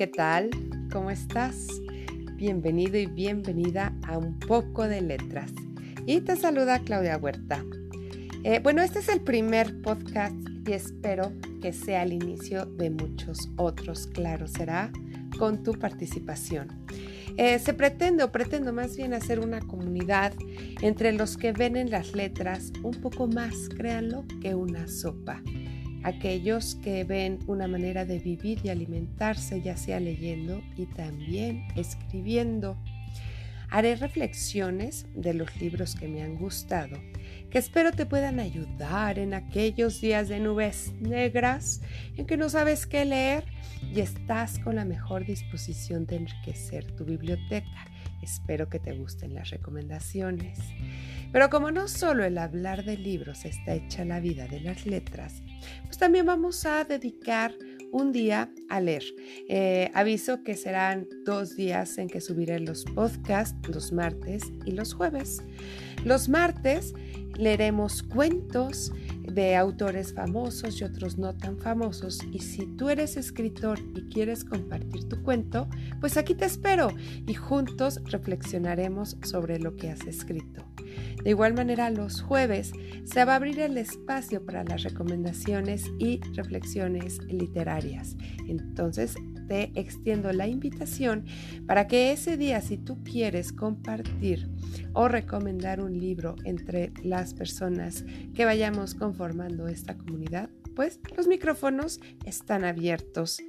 ¿qué tal? ¿Cómo estás? Bienvenido y bienvenida a Un poco de letras. Y te saluda Claudia Huerta. Eh, bueno, este es el primer podcast y espero que sea el inicio de muchos otros, claro, será con tu participación. Eh, se pretende o pretendo más bien hacer una comunidad entre los que ven en las letras un poco más, créanlo, que una sopa aquellos que ven una manera de vivir y alimentarse, ya sea leyendo y también escribiendo. Haré reflexiones de los libros que me han gustado, que espero te puedan ayudar en aquellos días de nubes negras en que no sabes qué leer y estás con la mejor disposición de enriquecer tu biblioteca. Espero que te gusten las recomendaciones. Pero como no solo el hablar de libros está hecha la vida de las letras, pues también vamos a dedicar un día a leer. Eh, aviso que serán dos días en que subiré los podcasts, los martes y los jueves. Los martes leeremos cuentos de autores famosos y otros no tan famosos. Y si tú eres escritor y quieres compartir tu cuento, pues aquí te espero y juntos reflexionaremos sobre lo que has escrito. De igual manera, los jueves se va a abrir el espacio para las recomendaciones y reflexiones literarias. Entonces, te extiendo la invitación para que ese día, si tú quieres compartir o recomendar un libro entre las personas que vayamos conformando esta comunidad, pues los micrófonos están abiertos.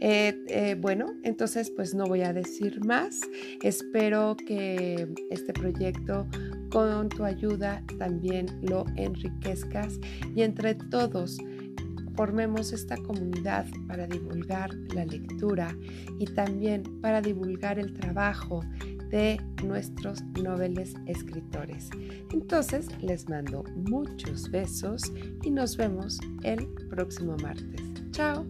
Eh, eh, bueno, entonces pues no voy a decir más. Espero que este proyecto con tu ayuda también lo enriquezcas y entre todos formemos esta comunidad para divulgar la lectura y también para divulgar el trabajo de nuestros noveles escritores. Entonces les mando muchos besos y nos vemos el próximo martes. Chao.